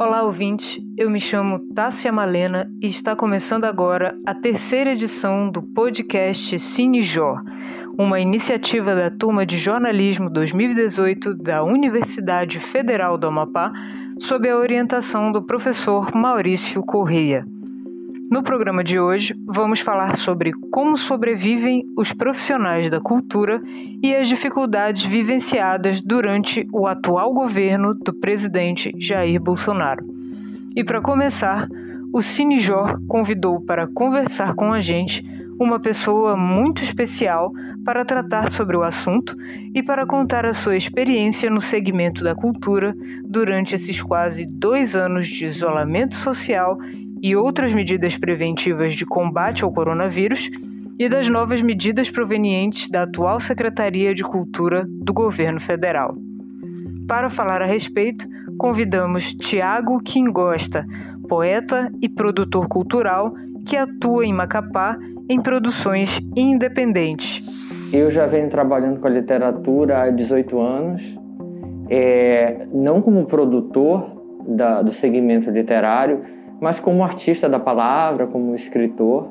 Olá, ouvinte. Eu me chamo Tássia Malena e está começando agora a terceira edição do podcast Cine Jor, uma iniciativa da turma de jornalismo 2018 da Universidade Federal do Amapá, sob a orientação do professor Maurício Correia. No programa de hoje, vamos falar sobre como sobrevivem os profissionais da cultura e as dificuldades vivenciadas durante o atual governo do presidente Jair Bolsonaro. E para começar, o Cinejor convidou para conversar com a gente uma pessoa muito especial para tratar sobre o assunto e para contar a sua experiência no segmento da cultura durante esses quase dois anos de isolamento social e outras medidas preventivas de combate ao coronavírus e das novas medidas provenientes da atual Secretaria de Cultura do Governo Federal. Para falar a respeito, convidamos Tiago Quingosta, poeta e produtor cultural que atua em Macapá em produções independentes. Eu já venho trabalhando com a literatura há 18 anos, é, não como produtor da, do segmento literário, mas como artista da palavra, como escritor.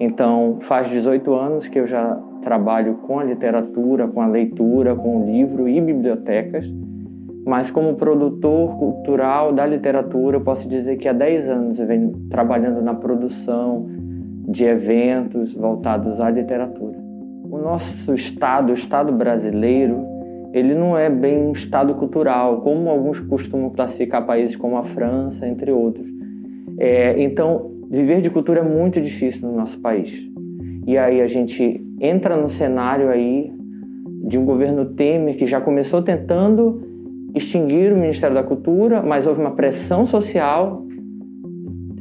Então, faz 18 anos que eu já trabalho com a literatura, com a leitura, com o livro e bibliotecas. Mas como produtor cultural da literatura, eu posso dizer que há 10 anos eu venho trabalhando na produção de eventos voltados à literatura. O nosso estado, o estado brasileiro, ele não é bem um estado cultural, como alguns costumam classificar países como a França, entre outros. É, então, viver de cultura é muito difícil no nosso país. E aí a gente entra no cenário aí de um governo Temer que já começou tentando extinguir o Ministério da Cultura, mas houve uma pressão social.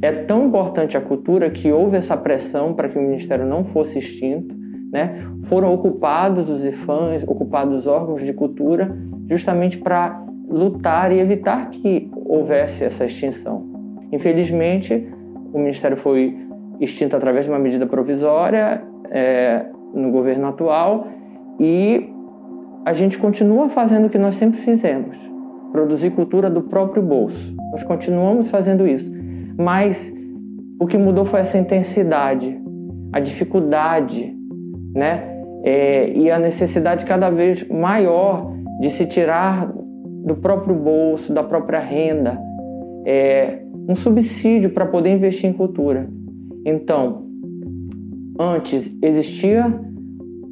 É tão importante a cultura que houve essa pressão para que o Ministério não fosse extinto. Né? Foram ocupados os IFAMs, ocupados os órgãos de cultura, justamente para lutar e evitar que houvesse essa extinção. Infelizmente, o Ministério foi extinto através de uma medida provisória é, no governo atual e a gente continua fazendo o que nós sempre fizemos, produzir cultura do próprio bolso. Nós continuamos fazendo isso, mas o que mudou foi essa intensidade, a dificuldade, né? É, e a necessidade cada vez maior de se tirar do próprio bolso, da própria renda, é, um subsídio para poder investir em cultura. Então, antes existia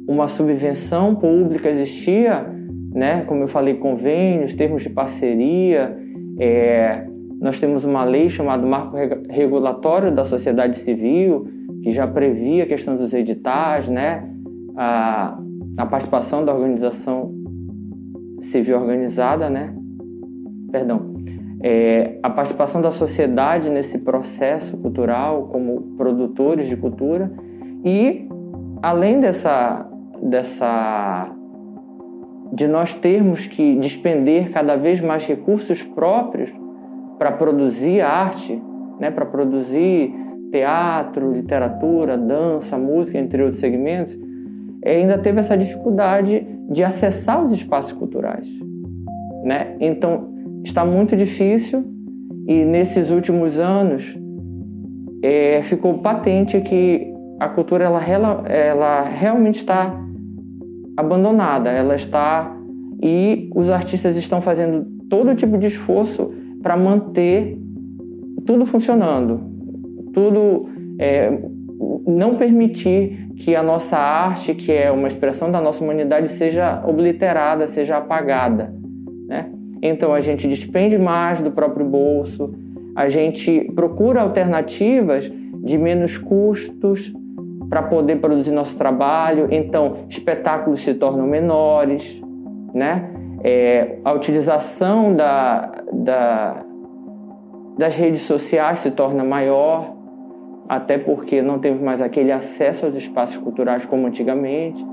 uma subvenção pública, existia, né, como eu falei, convênios, termos de parceria. É, nós temos uma lei chamada Marco Regulatório da Sociedade Civil, que já previa a questão dos editais, né, a, a participação da organização civil organizada, né, perdão, é, a participação da sociedade nesse processo cultural como produtores de cultura e além dessa dessa de nós termos que despender cada vez mais recursos próprios para produzir arte, né, para produzir teatro, literatura, dança, música, entre outros segmentos, ainda teve essa dificuldade de acessar os espaços culturais, né? Então está muito difícil e nesses últimos anos é, ficou patente que a cultura ela, ela, realmente está abandonada, ela está e os artistas estão fazendo todo tipo de esforço para manter tudo funcionando, tudo é, não permitir que a nossa arte, que é uma expressão da nossa humanidade, seja obliterada, seja apagada, né? Então a gente despende mais do próprio bolso, a gente procura alternativas de menos custos para poder produzir nosso trabalho. Então espetáculos se tornam menores, né? É, a utilização da, da, das redes sociais se torna maior, até porque não temos mais aquele acesso aos espaços culturais como antigamente.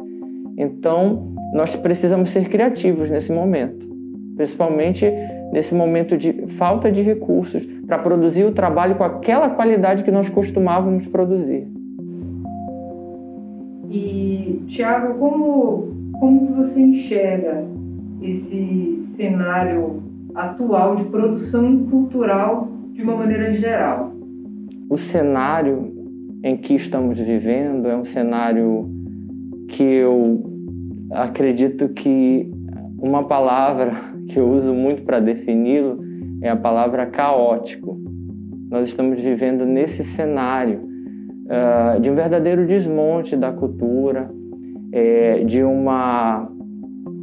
Então, nós precisamos ser criativos nesse momento principalmente nesse momento de falta de recursos para produzir o trabalho com aquela qualidade que nós costumávamos produzir. E Tiago, como como você enxerga esse cenário atual de produção cultural de uma maneira geral? O cenário em que estamos vivendo é um cenário que eu acredito que uma palavra que eu uso muito para defini-lo é a palavra caótico. Nós estamos vivendo nesse cenário uh, de um verdadeiro desmonte da cultura, é, de uma,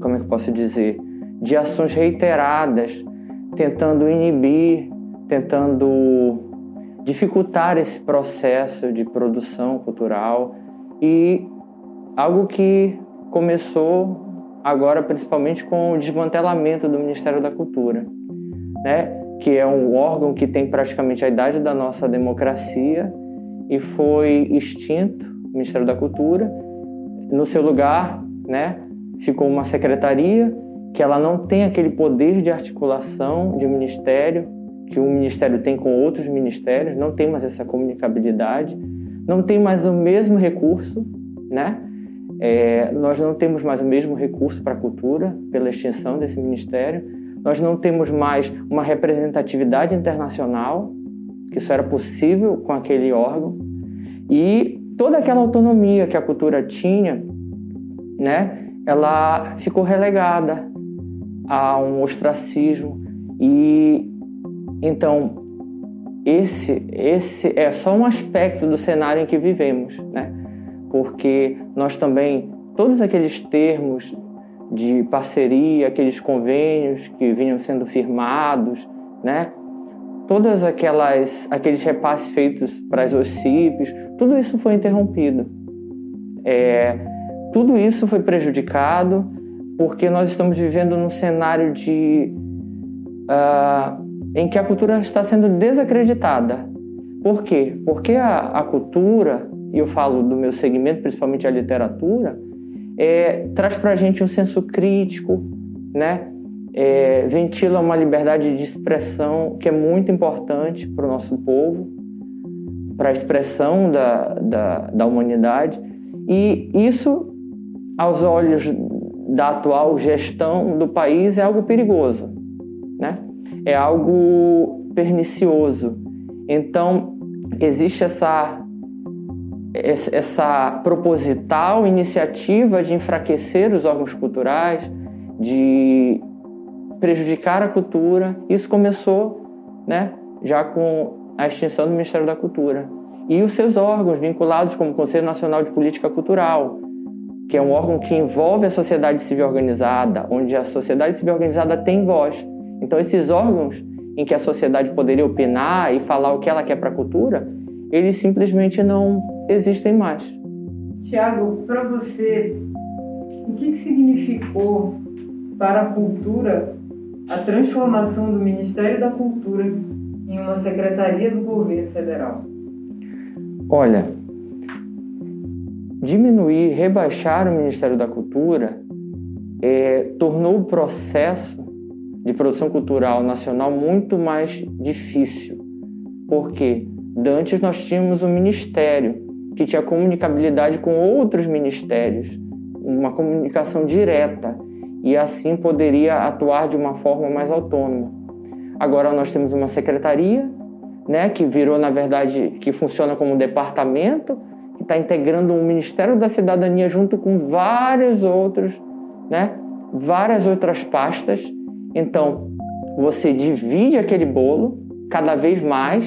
como é que eu posso dizer, de ações reiteradas tentando inibir, tentando dificultar esse processo de produção cultural e algo que começou agora principalmente com o desmantelamento do Ministério da Cultura, né? que é um órgão que tem praticamente a idade da nossa democracia e foi extinto, o Ministério da Cultura. No seu lugar, né, ficou uma secretaria que ela não tem aquele poder de articulação de ministério que um ministério tem com outros ministérios, não tem mais essa comunicabilidade, não tem mais o mesmo recurso, né? É, nós não temos mais o mesmo recurso para a cultura pela extinção desse ministério. Nós não temos mais uma representatividade internacional, que isso era possível com aquele órgão. E toda aquela autonomia que a cultura tinha, né, ela ficou relegada a um ostracismo. E então, esse, esse é só um aspecto do cenário em que vivemos, né? Porque nós também, todos aqueles termos de parceria, aqueles convênios que vinham sendo firmados, né? Todas aquelas aqueles repasses feitos para as OCIPs, tudo isso foi interrompido. É, tudo isso foi prejudicado porque nós estamos vivendo num cenário de uh, em que a cultura está sendo desacreditada. Por quê? Porque a, a cultura e eu falo do meu segmento, principalmente a literatura, é, traz para a gente um senso crítico, né? É, ventila uma liberdade de expressão que é muito importante para o nosso povo, para a expressão da, da, da humanidade. E isso, aos olhos da atual gestão do país, é algo perigoso, né? é algo pernicioso. Então, existe essa essa proposital iniciativa de enfraquecer os órgãos culturais, de prejudicar a cultura. Isso começou né, já com a extinção do Ministério da Cultura. E os seus órgãos vinculados como o Conselho Nacional de Política Cultural, que é um órgão que envolve a sociedade civil organizada, onde a sociedade civil organizada tem voz. Então, esses órgãos em que a sociedade poderia opinar e falar o que ela quer para a cultura, eles simplesmente não existem mais. Tiago, para você, o que, que significou para a cultura a transformação do Ministério da Cultura em uma secretaria do governo federal? Olha, diminuir, rebaixar o Ministério da Cultura é, tornou o processo de produção cultural nacional muito mais difícil. Porque Dantes nós tínhamos um ministério que tinha comunicabilidade com outros ministérios, uma comunicação direta e assim poderia atuar de uma forma mais autônoma. Agora nós temos uma secretaria, né, que virou na verdade que funciona como um departamento que está integrando um Ministério da Cidadania junto com vários outros, né, várias outras pastas. Então você divide aquele bolo cada vez mais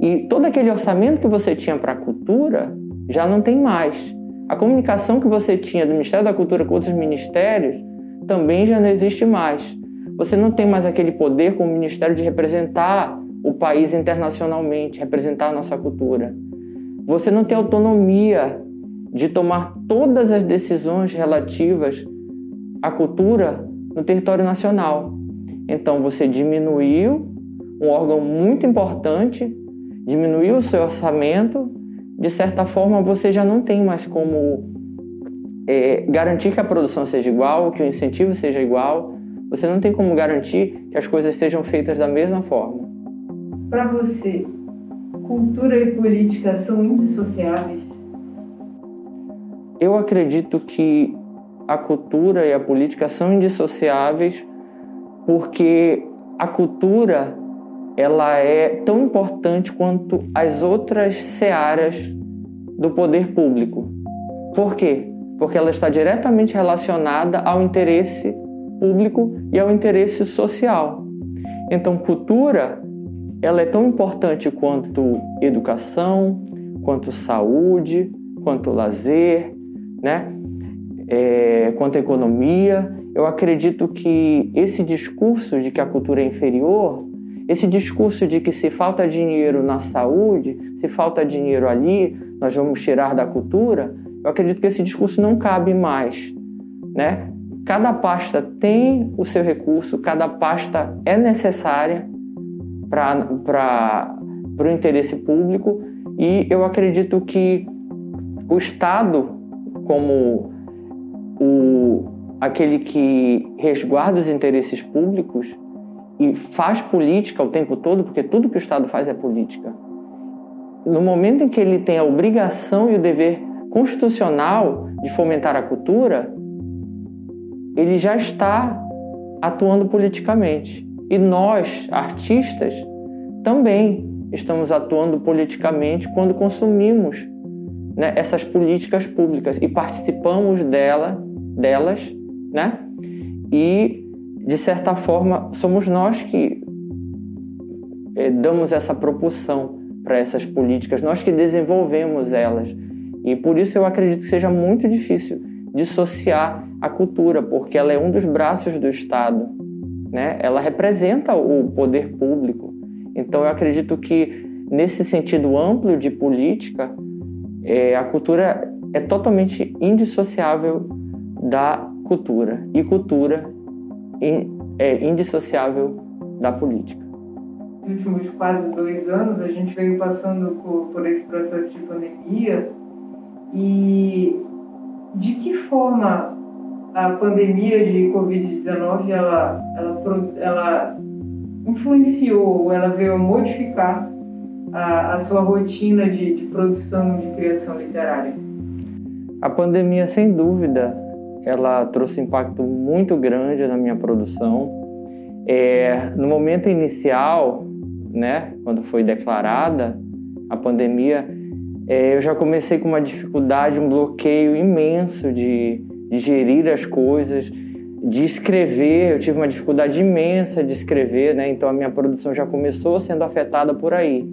e todo aquele orçamento que você tinha para a cultura já não tem mais. A comunicação que você tinha do Ministério da Cultura com outros ministérios também já não existe mais. Você não tem mais aquele poder como ministério de representar o país internacionalmente, representar a nossa cultura. Você não tem autonomia de tomar todas as decisões relativas à cultura no território nacional. Então você diminuiu um órgão muito importante diminuiu o seu orçamento, de certa forma você já não tem mais como é, garantir que a produção seja igual, que o incentivo seja igual. Você não tem como garantir que as coisas sejam feitas da mesma forma. Para você, cultura e política são indissociáveis? Eu acredito que a cultura e a política são indissociáveis porque a cultura ela é tão importante quanto as outras searas do poder público. Por quê? Porque ela está diretamente relacionada ao interesse público e ao interesse social. Então, cultura ela é tão importante quanto educação, quanto saúde, quanto lazer, né? É, quanto economia. Eu acredito que esse discurso de que a cultura é inferior, esse discurso de que se falta dinheiro na saúde, se falta dinheiro ali, nós vamos tirar da cultura, eu acredito que esse discurso não cabe mais, né? Cada pasta tem o seu recurso, cada pasta é necessária para o interesse público e eu acredito que o Estado, como o, aquele que resguarda os interesses públicos e faz política o tempo todo, porque tudo que o Estado faz é política. No momento em que ele tem a obrigação e o dever constitucional de fomentar a cultura, ele já está atuando politicamente. E nós, artistas, também estamos atuando politicamente quando consumimos né, essas políticas públicas e participamos dela, delas, né? E de certa forma somos nós que eh, damos essa propulsão para essas políticas, nós que desenvolvemos elas. E por isso eu acredito que seja muito difícil dissociar a cultura, porque ela é um dos braços do Estado, né? Ela representa o poder público. Então eu acredito que nesse sentido amplo de política, é, a cultura é totalmente indissociável da cultura e cultura é indissociável da política. Nos últimos quase dois anos, a gente veio passando por, por esse processo de pandemia e de que forma a pandemia de Covid-19 ela, ela, ela influenciou, ela veio modificar a, a sua rotina de, de produção de criação literária? A pandemia, sem dúvida, ela trouxe impacto muito grande na minha produção. É, no momento inicial, né, quando foi declarada a pandemia, é, eu já comecei com uma dificuldade, um bloqueio imenso de, de gerir as coisas, de escrever, eu tive uma dificuldade imensa de escrever, né? Então a minha produção já começou sendo afetada por aí.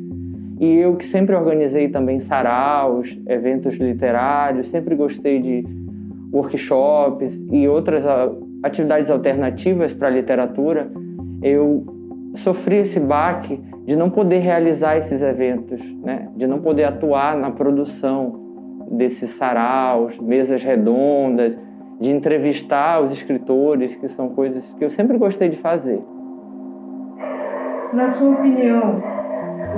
E eu que sempre organizei também saraus, eventos literários, sempre gostei de workshops e outras atividades alternativas para a literatura, eu sofri esse baque de não poder realizar esses eventos, né? De não poder atuar na produção desses saraus, mesas redondas, de entrevistar os escritores, que são coisas que eu sempre gostei de fazer. Na sua opinião,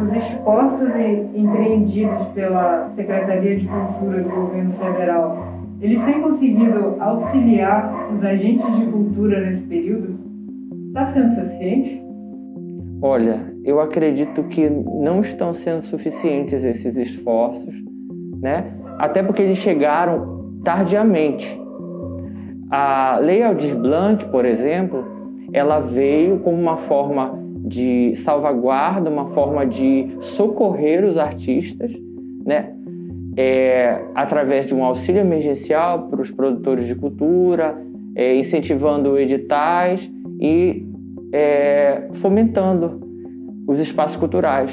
os esforços empreendidos pela Secretaria de Cultura do governo federal, eles têm conseguido auxiliar os agentes de cultura nesse período? Está sendo suficiente? Olha, eu acredito que não estão sendo suficientes esses esforços, né? Até porque eles chegaram tardiamente. A Lei Aldir Blanc, por exemplo, ela veio como uma forma de salvaguarda, uma forma de socorrer os artistas, né? É, através de um auxílio emergencial para os produtores de cultura, é, incentivando editais e é, fomentando os espaços culturais.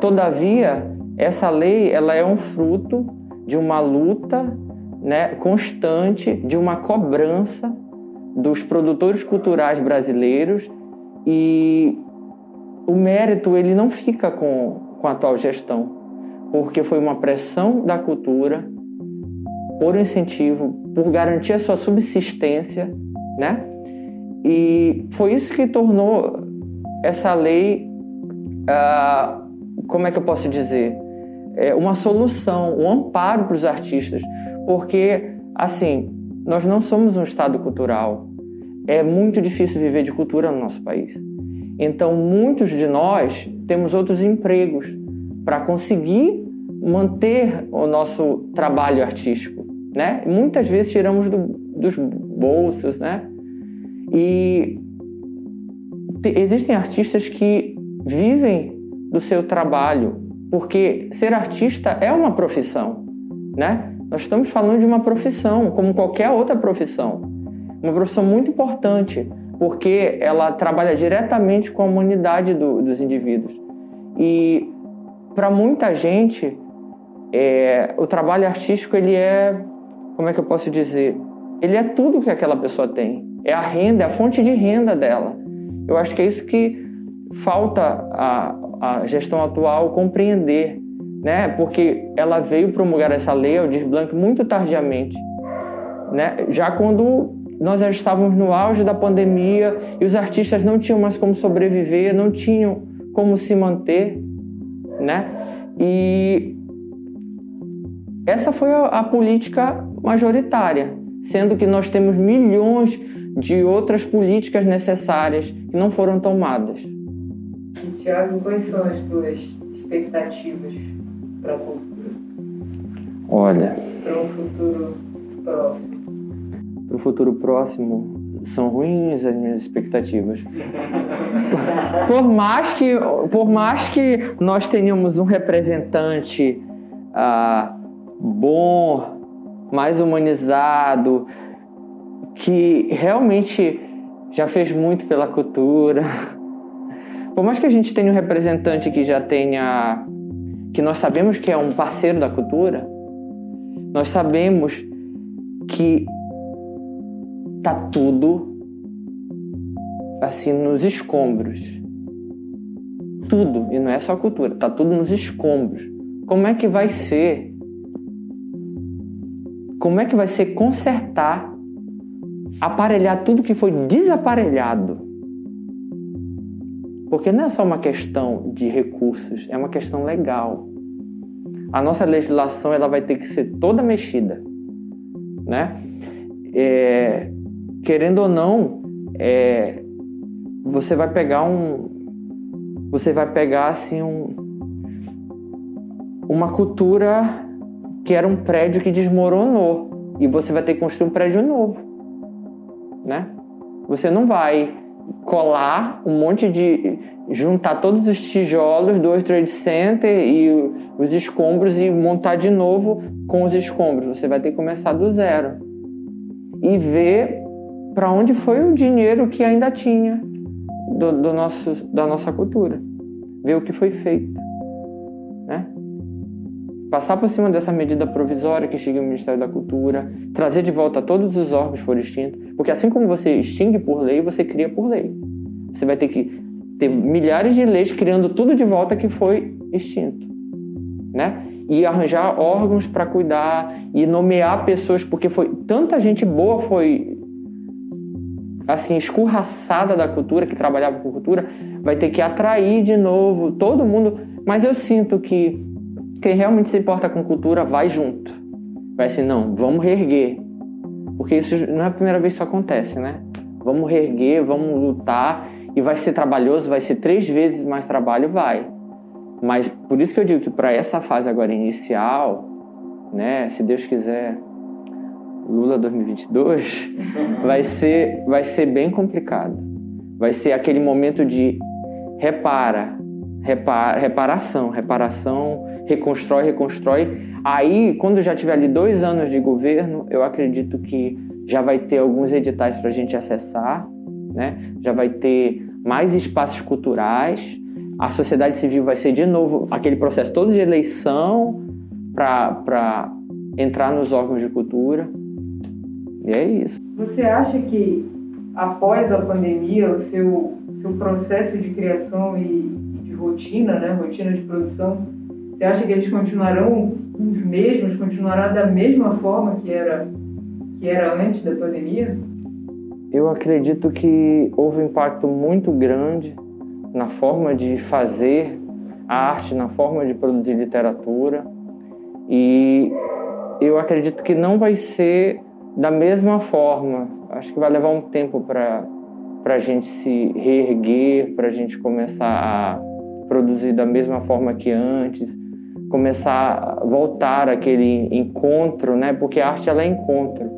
Todavia, essa lei ela é um fruto de uma luta né, constante de uma cobrança dos produtores culturais brasileiros e o mérito ele não fica com, com a atual gestão, porque foi uma pressão da cultura por incentivo, por garantir a sua subsistência, né? E foi isso que tornou essa lei, ah, como é que eu posso dizer, é uma solução, um amparo para os artistas, porque, assim, nós não somos um Estado cultural. É muito difícil viver de cultura no nosso país. Então, muitos de nós temos outros empregos para conseguir manter o nosso trabalho artístico, né? Muitas vezes tiramos do, dos bolsos, né? E existem artistas que vivem do seu trabalho, porque ser artista é uma profissão, né? Nós estamos falando de uma profissão, como qualquer outra profissão. Uma profissão muito importante, porque ela trabalha diretamente com a humanidade do, dos indivíduos. E para muita gente, é, o trabalho artístico ele é, como é que eu posso dizer? Ele é tudo que aquela pessoa tem. É a renda, é a fonte de renda dela. Eu acho que é isso que falta a, a gestão atual compreender, né? Porque ela veio promulgar essa lei, o Blanc, muito tardiamente, né? Já quando nós já estávamos no auge da pandemia e os artistas não tinham mais como sobreviver, não tinham como se manter, né? E essa foi a, a política majoritária, sendo que nós temos milhões de outras políticas necessárias que não foram tomadas. Tiago, quais são as tuas expectativas para a cultura? Olha. Para um futuro próximo. Para o futuro próximo, são ruins as minhas expectativas. por mais que, por mais que nós tenhamos um representante ah, bom, mais humanizado, que realmente já fez muito pela cultura. Por mais que a gente tenha um representante que já tenha. que nós sabemos que é um parceiro da cultura, nós sabemos que tá tudo assim nos escombros. Tudo, e não é só cultura, tá tudo nos escombros. Como é que vai ser? Como é que vai ser consertar, aparelhar tudo que foi desaparelhado? Porque não é só uma questão de recursos, é uma questão legal. A nossa legislação ela vai ter que ser toda mexida, né? É, querendo ou não, é, você vai pegar um, você vai pegar assim um, uma cultura que era um prédio que desmoronou e você vai ter que construir um prédio novo, né? Você não vai colar um monte de juntar todos os tijolos do World Trade Center e os escombros e montar de novo com os escombros. Você vai ter que começar do zero e ver para onde foi o dinheiro que ainda tinha do, do, nosso, da nossa cultura, ver o que foi feito, né? Passar por cima dessa medida provisória que extingue o Ministério da Cultura, trazer de volta todos os órgãos que foram extintos, porque assim como você extingue por lei, você cria por lei. Você vai ter que ter milhares de leis criando tudo de volta que foi extinto, né? E arranjar órgãos para cuidar e nomear pessoas, porque foi tanta gente boa foi assim escorraçada da cultura que trabalhava com cultura, vai ter que atrair de novo todo mundo. Mas eu sinto que quem realmente se importa com cultura vai junto. Vai assim, não, vamos reerguer. Porque isso não é a primeira vez que isso acontece, né? Vamos reerguer, vamos lutar e vai ser trabalhoso, vai ser três vezes mais trabalho, vai. Mas por isso que eu digo que para essa fase agora inicial, né, se Deus quiser, Lula 2022, vai ser, vai ser bem complicado. Vai ser aquele momento de repara, repara reparação, reparação, reconstrói, reconstrói. Aí, quando já tiver ali dois anos de governo, eu acredito que já vai ter alguns editais para a gente acessar, né? já vai ter mais espaços culturais, a sociedade civil vai ser de novo aquele processo todo de eleição para entrar nos órgãos de cultura. E é isso. Você acha que após a pandemia, o seu, seu processo de criação e de rotina, né, rotina de produção, você acha que eles continuarão os mesmos, continuará da mesma forma que era, que era antes da pandemia? Eu acredito que houve um impacto muito grande na forma de fazer arte, na forma de produzir literatura. E eu acredito que não vai ser da mesma forma. Acho que vai levar um tempo para a gente se reerguer, para a gente começar a produzir da mesma forma que antes, começar a voltar aquele encontro, né? Porque a arte ela é encontro.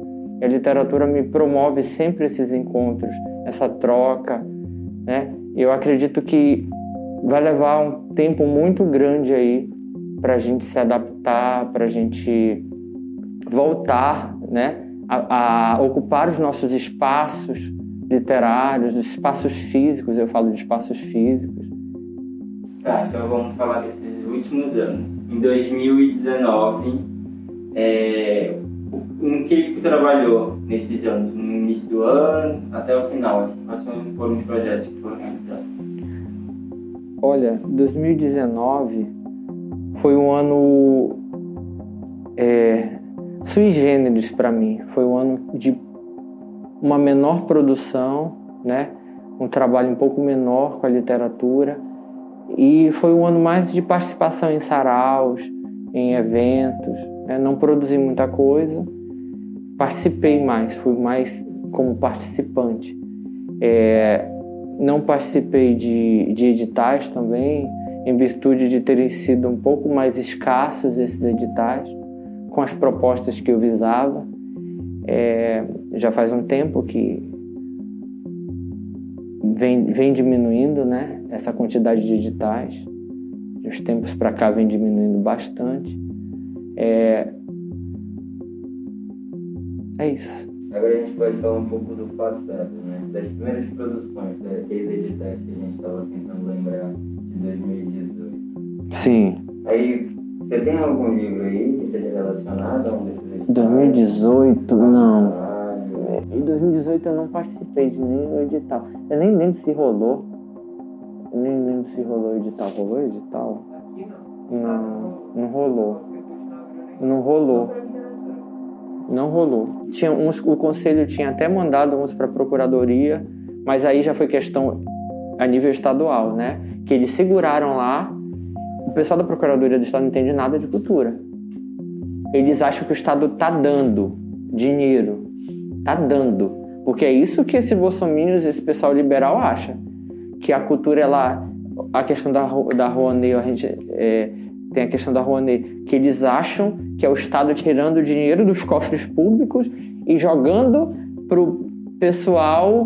A literatura me promove sempre esses encontros, essa troca, né? Eu acredito que vai levar um tempo muito grande aí para a gente se adaptar, para a gente voltar, né, a, a, ocupar os nossos espaços literários, os espaços físicos. Eu falo de espaços físicos. Tá, então vamos falar desses últimos anos. Em 2019, é, em que trabalhou nesses anos? No início do ano até o final? Assim, quais foram os projetos que foram realizados? Olha, 2019 foi um ano é, sui generis para mim. Foi um ano de uma menor produção, né? um trabalho um pouco menor com a literatura. E foi um ano mais de participação em saraus, em eventos. Né? Não produzi muita coisa, participei mais, fui mais como participante. É, não participei de, de editais também, em virtude de terem sido um pouco mais escassos esses editais, com as propostas que eu visava. É, já faz um tempo que vem, vem diminuindo né, essa quantidade de editais. De uns tempos para cá vem diminuindo bastante. É, é isso. Agora a gente pode falar um pouco do passado, né? Das primeiras produções, daqueles editais que a gente estava tentando lembrar de 2018. Sim. Aí, você tem algum livro aí 2018, não. Em 2018 eu não participei de nenhum edital. Eu nem lembro se rolou. Eu nem lembro se rolou edital. Rolou edital? Não, não rolou. Não rolou. Não rolou. Tinha uns, o conselho tinha até mandado uns para a procuradoria, mas aí já foi questão a nível estadual, né? Que eles seguraram lá. O pessoal da procuradoria do estado não entende nada de cultura. Eles acham que o estado tá dando dinheiro, tá dando, porque é isso que esse bolsominions, esse pessoal liberal acha, que a cultura ela a questão da da Rouanet, a gente é, tem a questão da Rouanet, que eles acham que é o Estado tirando dinheiro dos cofres públicos e jogando pro pessoal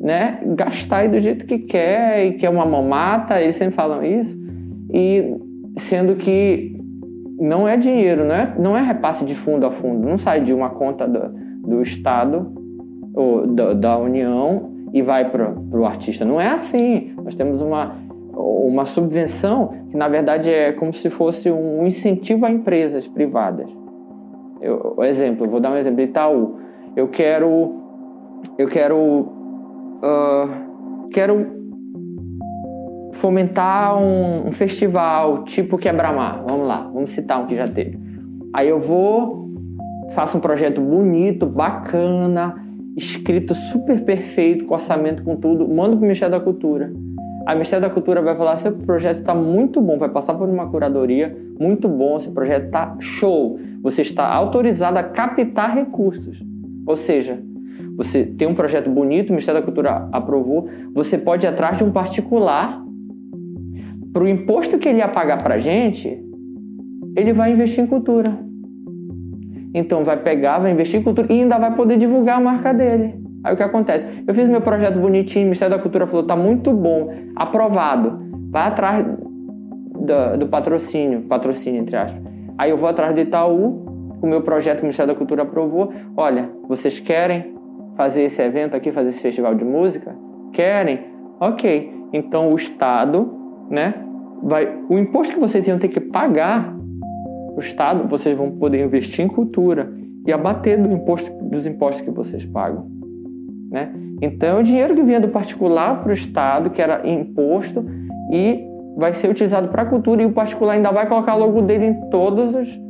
né, gastar do jeito que quer e que é uma mamata, eles sempre falam isso, e sendo que não é dinheiro, não é, não é repasse de fundo a fundo, não sai de uma conta do, do Estado ou da, da União e vai para o artista. Não é assim. Nós temos uma, uma subvenção que na verdade é como se fosse um incentivo a empresas privadas. Eu, exemplo, vou dar um exemplo Itaú. Eu quero, eu quero, uh, quero fomentar um, um, festival tipo Quebra-Mar. Vamos lá, vamos citar um que já teve. Aí eu vou, faço um projeto bonito, bacana, escrito super perfeito, com orçamento, com tudo, mando para o Ministério da Cultura a Ministério da Cultura vai falar: seu projeto está muito bom, vai passar por uma curadoria, muito bom, seu projeto está show. Você está autorizado a captar recursos. Ou seja, você tem um projeto bonito, o Ministério da Cultura aprovou, você pode ir atrás de um particular, para o imposto que ele ia pagar para a gente, ele vai investir em cultura. Então vai pegar, vai investir em cultura e ainda vai poder divulgar a marca dele. Aí o que acontece? Eu fiz meu projeto bonitinho, o Ministério da Cultura falou, tá muito bom, aprovado. Vai atrás do, do patrocínio, patrocínio entre aspas. Aí eu vou atrás do Itaú, o meu projeto que o Ministério da Cultura aprovou. Olha, vocês querem fazer esse evento aqui, fazer esse festival de música? Querem? Ok. Então o Estado, né, vai, o imposto que vocês iam ter que pagar, o Estado, vocês vão poder investir em cultura e abater do imposto, dos impostos que vocês pagam. Né? Então, o dinheiro que vinha do particular para o Estado, que era imposto, e vai ser utilizado para a cultura, e o particular ainda vai colocar logo dele em todos os,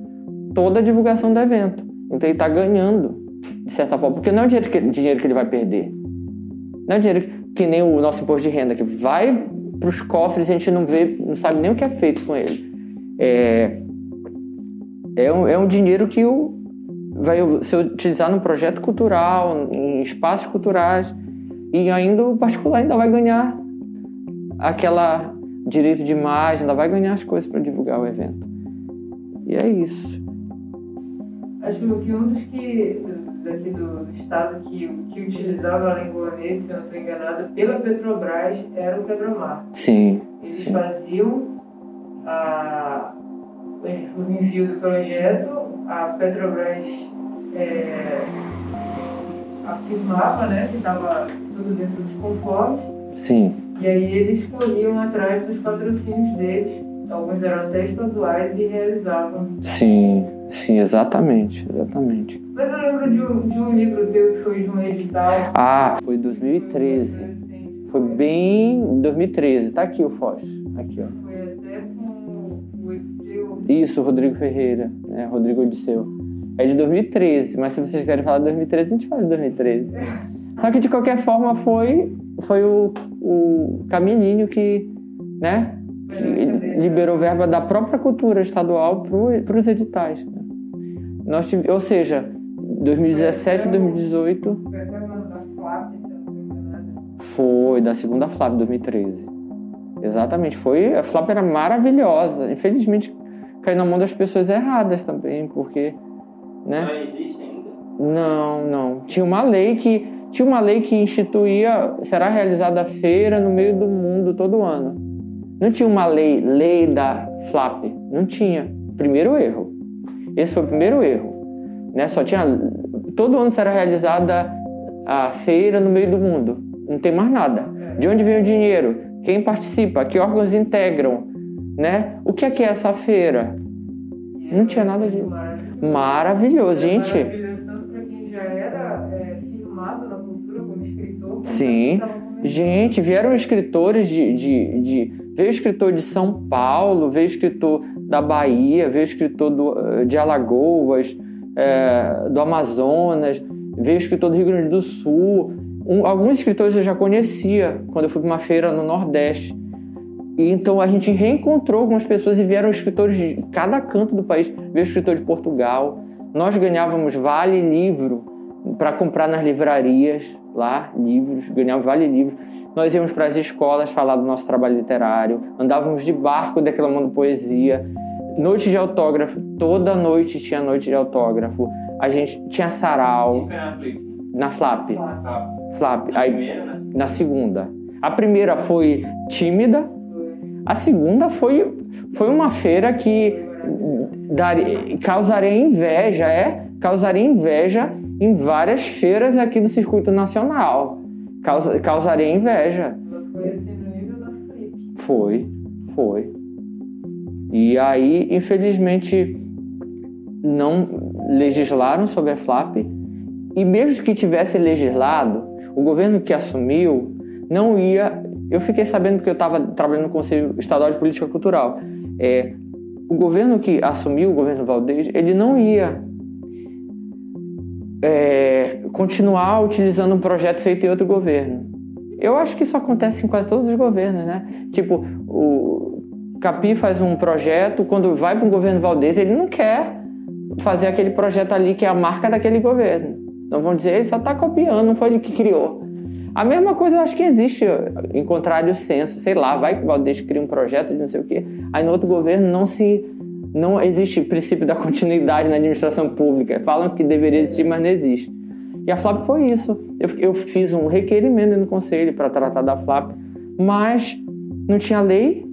toda a divulgação do evento. Então, ele está ganhando, de certa forma, porque não é o dinheiro que, dinheiro que ele vai perder. Não é dinheiro que nem o nosso imposto de renda, que vai para os cofres a gente não vê, não sabe nem o que é feito com ele. É, é, um, é um dinheiro que o, vai ser utilizado num projeto cultural, em espaços culturais, e ainda o particular ainda vai ganhar aquela direito de imagem, ainda vai ganhar as coisas para divulgar o evento. E é isso. Acho que um dos que daqui do, do estado que, que utilizava a língua se eu não estou enganado, pela Petrobras era o Petromar. Sim. Eles sim. faziam a, o envio do projeto, a Petrobras é, afirmava né, que estava tudo dentro dos conformes, Sim. e aí eles corriam atrás dos patrocínios deles, alguns eram até estaduais e realizavam. Sim. Sim, exatamente. Exatamente. Mas eu lembro de um, de um livro teu que foi de um edital. Ah, foi 2013. Foi bem 2013. Tá aqui o Foz. Aqui, ó. Foi até com o Odisseu. Isso, Rodrigo Ferreira, né? Rodrigo Odisseu. É de 2013, mas se vocês quiserem falar de 2013, a gente fala de 2013. Só que de qualquer forma foi, foi o, o Camininho que, né? Liberou verba da própria cultura estadual para os editais. Né? Nós tive, ou seja, 2017 e 2018 Foi até uma da FLAP, se eu não me engano. foi da segunda Flap 2013. Exatamente, foi a Flap era maravilhosa. Infelizmente caiu na mão das pessoas erradas também, porque, né? Não existe ainda? Não, não. Tinha uma lei que tinha uma lei que instituía será realizada a feira no meio do mundo todo ano. Não tinha uma lei, lei da FLAP, não tinha. Primeiro erro. Esse foi o primeiro erro, né? Só tinha todo ano será realizada a feira no meio do mundo. Não tem mais nada. De onde vem o dinheiro? Quem participa? Que órgãos integram? Né? O que é que é essa feira? Não tinha nada disso. Maravilhoso, gente. Maravilhoso, tanto para quem já era é, firmado na cultura como escritor. Sim. Gente, vieram escritores de, de, de. Veio escritor de São Paulo, veio escritor da Bahia, veio escritor do, eh, de Alagoas, eh, do Amazonas, veio escritor do Rio Grande do Sul. Um- alguns escritores eu já conhecia quando eu fui para uma feira no Nordeste. E então a gente reencontrou algumas pessoas e vieram escritores de cada canto do país. Veio escritor de Portugal. Nós ganhávamos vale livro para comprar nas livrarias lá, livros, ganhávamos vale livro. Nós íamos para as escolas falar do nosso trabalho literário, andávamos de barco declamando poesia, noite de autógrafo, toda noite tinha noite de autógrafo. A gente tinha sarau na Flap. Flap. Na Aí primeira, na na segunda. A primeira foi tímida, a segunda foi, foi uma feira que daria, causaria inveja, é? Causaria inveja em várias feiras aqui do circuito nacional. Causa, causaria inveja. Foi. Foi. E aí, infelizmente, não legislaram sobre a FLAP. E mesmo que tivesse legislado, o governo que assumiu não ia. Eu fiquei sabendo porque eu estava trabalhando no Conselho Estadual de Política Cultural. É, o governo que assumiu, o governo Valdez, ele não ia é, continuar utilizando um projeto feito em outro governo. Eu acho que isso acontece em quase todos os governos, né? Tipo, o Capi faz um projeto, quando vai para o governo Valdez, ele não quer fazer aquele projeto ali que é a marca daquele governo. Então vão dizer, ele só está copiando, não foi ele que criou. A mesma coisa eu acho que existe em contrário senso, sei lá, vai que o Valdez cria um projeto de não sei o quê, aí no outro governo não se não existe princípio da continuidade na administração pública. Falam que deveria existir, mas não existe. E a FLAP foi isso. Eu, eu fiz um requerimento no conselho para tratar da FLAP, mas não tinha lei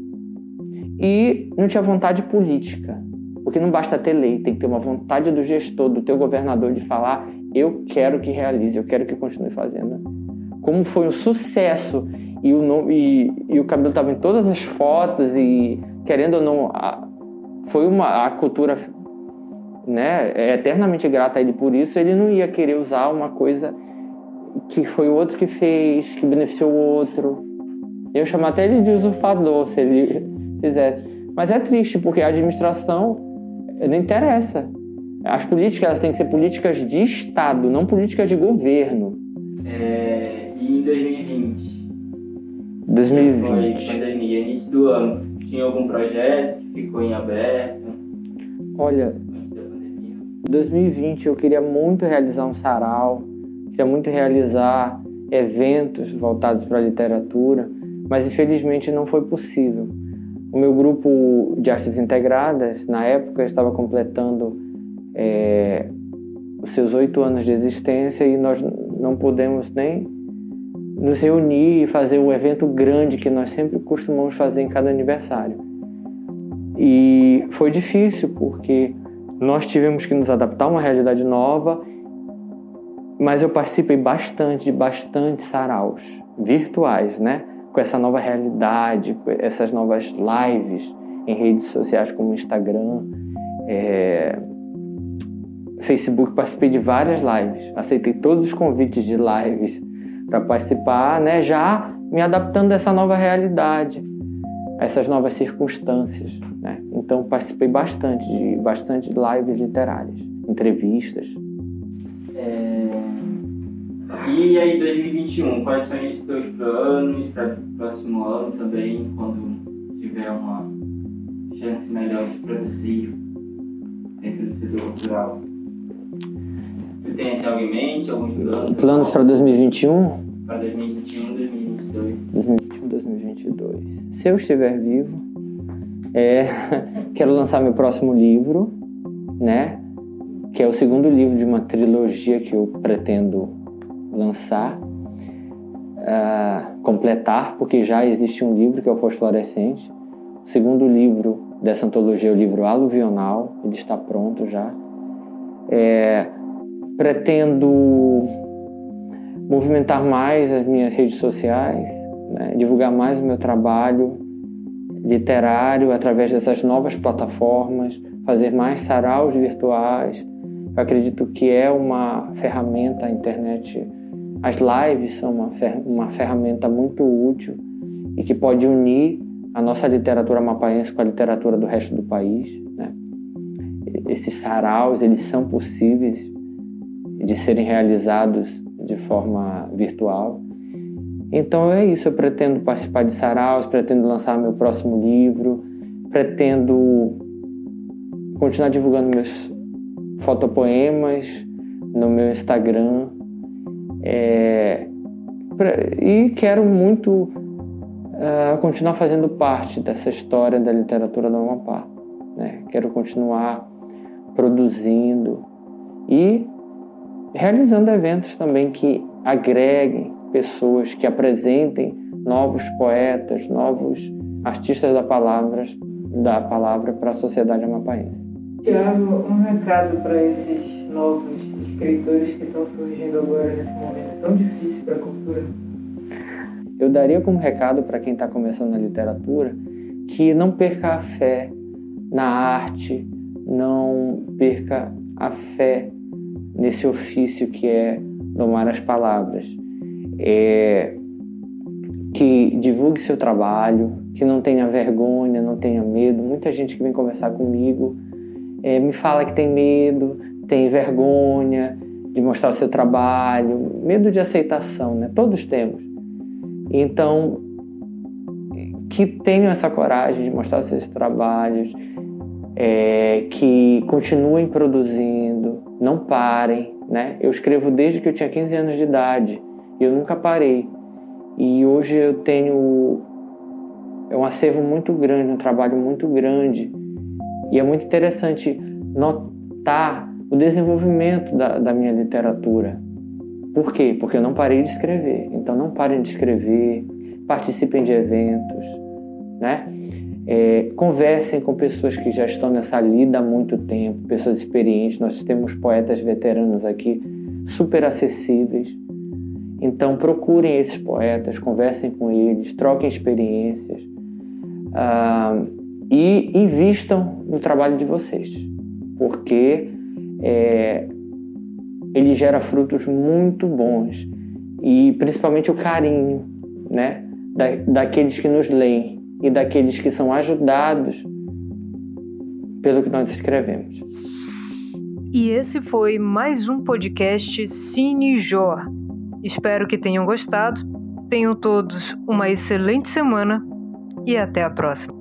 e não tinha vontade política. Porque não basta ter lei, tem que ter uma vontade do gestor, do teu governador de falar: eu quero que realize, eu quero que continue fazendo. Como foi um sucesso e o, nome, e, e o cabelo estava em todas as fotos e querendo ou não, a, foi uma a cultura né, é eternamente grata a ele por isso, ele não ia querer usar uma coisa que foi o outro que fez, que beneficiou o outro. Eu chamo até ele de usurpador se ele fizesse. Mas é triste, porque a administração não interessa. As políticas elas têm que ser políticas de Estado, não políticas de governo. É, e em 2020? Foi 2020. pandemia, início do ano. Tinha algum projeto que ficou em aberto Olha, antes da pandemia? 2020 eu queria muito realizar um sarau, queria muito realizar eventos voltados para a literatura, mas infelizmente não foi possível. O meu grupo de artes integradas, na época, estava completando é, os seus oito anos de existência e nós não podemos nem nos reunir e fazer o evento grande que nós sempre costumamos fazer em cada aniversário. E foi difícil porque nós tivemos que nos adaptar a uma realidade nova, mas eu participei bastante de bastante saraus virtuais, né? Com essa nova realidade, com essas novas lives em redes sociais como Instagram, é... Facebook, participei de várias lives, aceitei todos os convites de lives para participar, né? Já me adaptando a essa nova realidade, a essas novas circunstâncias, né? Então participei bastante de bastante lives literárias, entrevistas. É... E aí 2021, quais são os teus planos para o próximo ano também, quando tiver uma chance melhor de produzir dentro do setor cultural? Algo em mente, alguns planos? Planos para 2021? Para 2021, 2022. 2021, 2022. Se eu estiver vivo, é, quero lançar meu próximo livro, né? Que é o segundo livro de uma trilogia que eu pretendo lançar, uh, completar, porque já existe um livro que é o Fosforescente. O segundo livro dessa antologia é o livro Aluvional, ele está pronto já. É, pretendo movimentar mais as minhas redes sociais, né? divulgar mais o meu trabalho literário através dessas novas plataformas, fazer mais saraus virtuais. Eu acredito que é uma ferramenta, a internet, as lives são uma, fer uma ferramenta muito útil e que pode unir a nossa literatura mapaense com a literatura do resto do país. Né? Esses saraus, eles são possíveis de serem realizados de forma virtual. Então é isso, eu pretendo participar de saraus, pretendo lançar meu próximo livro, pretendo continuar divulgando meus fotopoemas no meu Instagram é, e quero muito uh, continuar fazendo parte dessa história da literatura do Amapá. Né? Quero continuar produzindo e realizando eventos também que agreguem pessoas, que apresentem novos poetas, novos artistas da palavra, da palavra para a sociedade amapaense. Tiago, um recado para esses novos escritores que estão surgindo agora nesse momento tão difícil para a cultura. Eu daria como recado para quem está começando na literatura que não perca a fé na arte, não perca a fé nesse ofício que é domar as palavras. É, que divulgue seu trabalho, que não tenha vergonha, não tenha medo. Muita gente que vem conversar comigo é, me fala que tem medo, tem vergonha de mostrar o seu trabalho, medo de aceitação, né? Todos temos. Então, que tenham essa coragem de mostrar seus trabalhos, é, que continuem produzindo, não parem, né? Eu escrevo desde que eu tinha 15 anos de idade e eu nunca parei. E hoje eu tenho é um acervo muito grande, um trabalho muito grande. E é muito interessante notar o desenvolvimento da, da minha literatura. Por quê? Porque eu não parei de escrever. Então não parem de escrever, participem de eventos, né? É, conversem com pessoas que já estão nessa lida há muito tempo, pessoas experientes. Nós temos poetas veteranos aqui super acessíveis. Então procurem esses poetas, conversem com eles, troquem experiências ah, e invistam no trabalho de vocês, porque é, ele gera frutos muito bons e principalmente o carinho, né, da, daqueles que nos leem e daqueles que são ajudados pelo que nós escrevemos. E esse foi mais um podcast Cine Jó. Espero que tenham gostado. Tenham todos uma excelente semana e até a próxima.